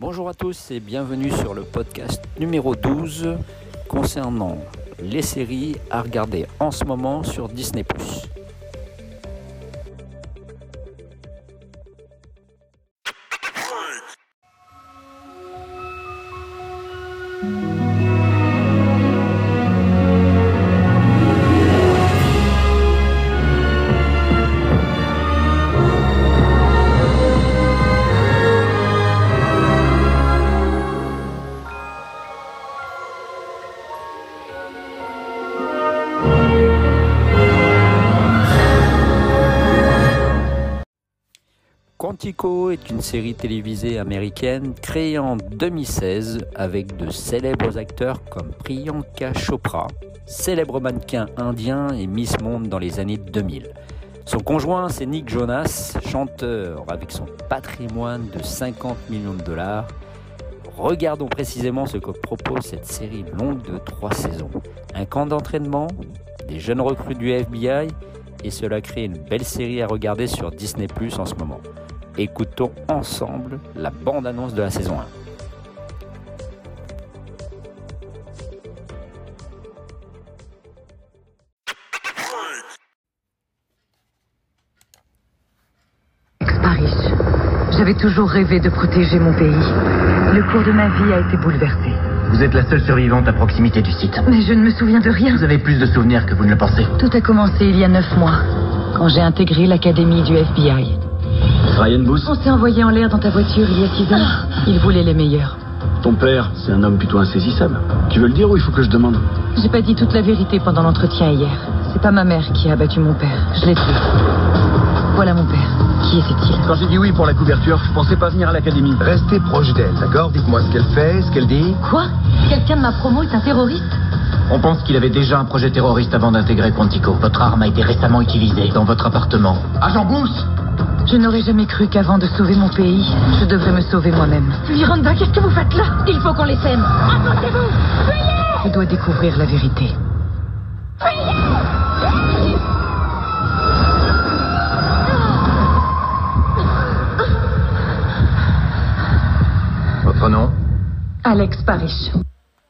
Bonjour à tous et bienvenue sur le podcast numéro 12 concernant les séries à regarder en ce moment sur Disney ⁇ Quantico est une série télévisée américaine créée en 2016 avec de célèbres acteurs comme Priyanka Chopra, célèbre mannequin indien et Miss Monde dans les années 2000. Son conjoint, c'est Nick Jonas, chanteur avec son patrimoine de 50 millions de dollars. Regardons précisément ce que propose cette série longue de trois saisons. Un camp d'entraînement, des jeunes recrues du FBI, et cela crée une belle série à regarder sur Disney en ce moment. Écoutons ensemble la bande-annonce de la saison 1. Paris. J'avais toujours rêvé de protéger mon pays. Le cours de ma vie a été bouleversé. Vous êtes la seule survivante à proximité du site. Mais je ne me souviens de rien. Vous avez plus de souvenirs que vous ne le pensez. Tout a commencé il y a neuf mois, quand j'ai intégré l'académie du FBI. Ryan Booth On s'est envoyé en l'air dans ta voiture il y a six heures. Il voulait les meilleurs. Ton père, c'est un homme plutôt insaisissable. Tu veux le dire ou il faut que je demande J'ai pas dit toute la vérité pendant l'entretien hier. C'est pas ma mère qui a abattu mon père. Je l'ai tué. Voilà mon père. Qui était-il Quand j'ai dit oui pour la couverture, je pensais pas venir à l'académie. Restez proche d'elle, d'accord Dites-moi ce qu'elle fait, ce qu'elle dit. Quoi Quelqu'un de ma promo est un terroriste On pense qu'il avait déjà un projet terroriste avant d'intégrer Quantico. Votre arme a été récemment utilisée dans votre appartement. Agent Booth Je n'aurais jamais cru qu'avant de sauver mon pays, je devrais me sauver moi-même. Miranda, qu'est-ce que vous faites là? Il faut qu'on les sème. Apportez-vous Je dois découvrir la vérité. Votre nom? Alex Parrish.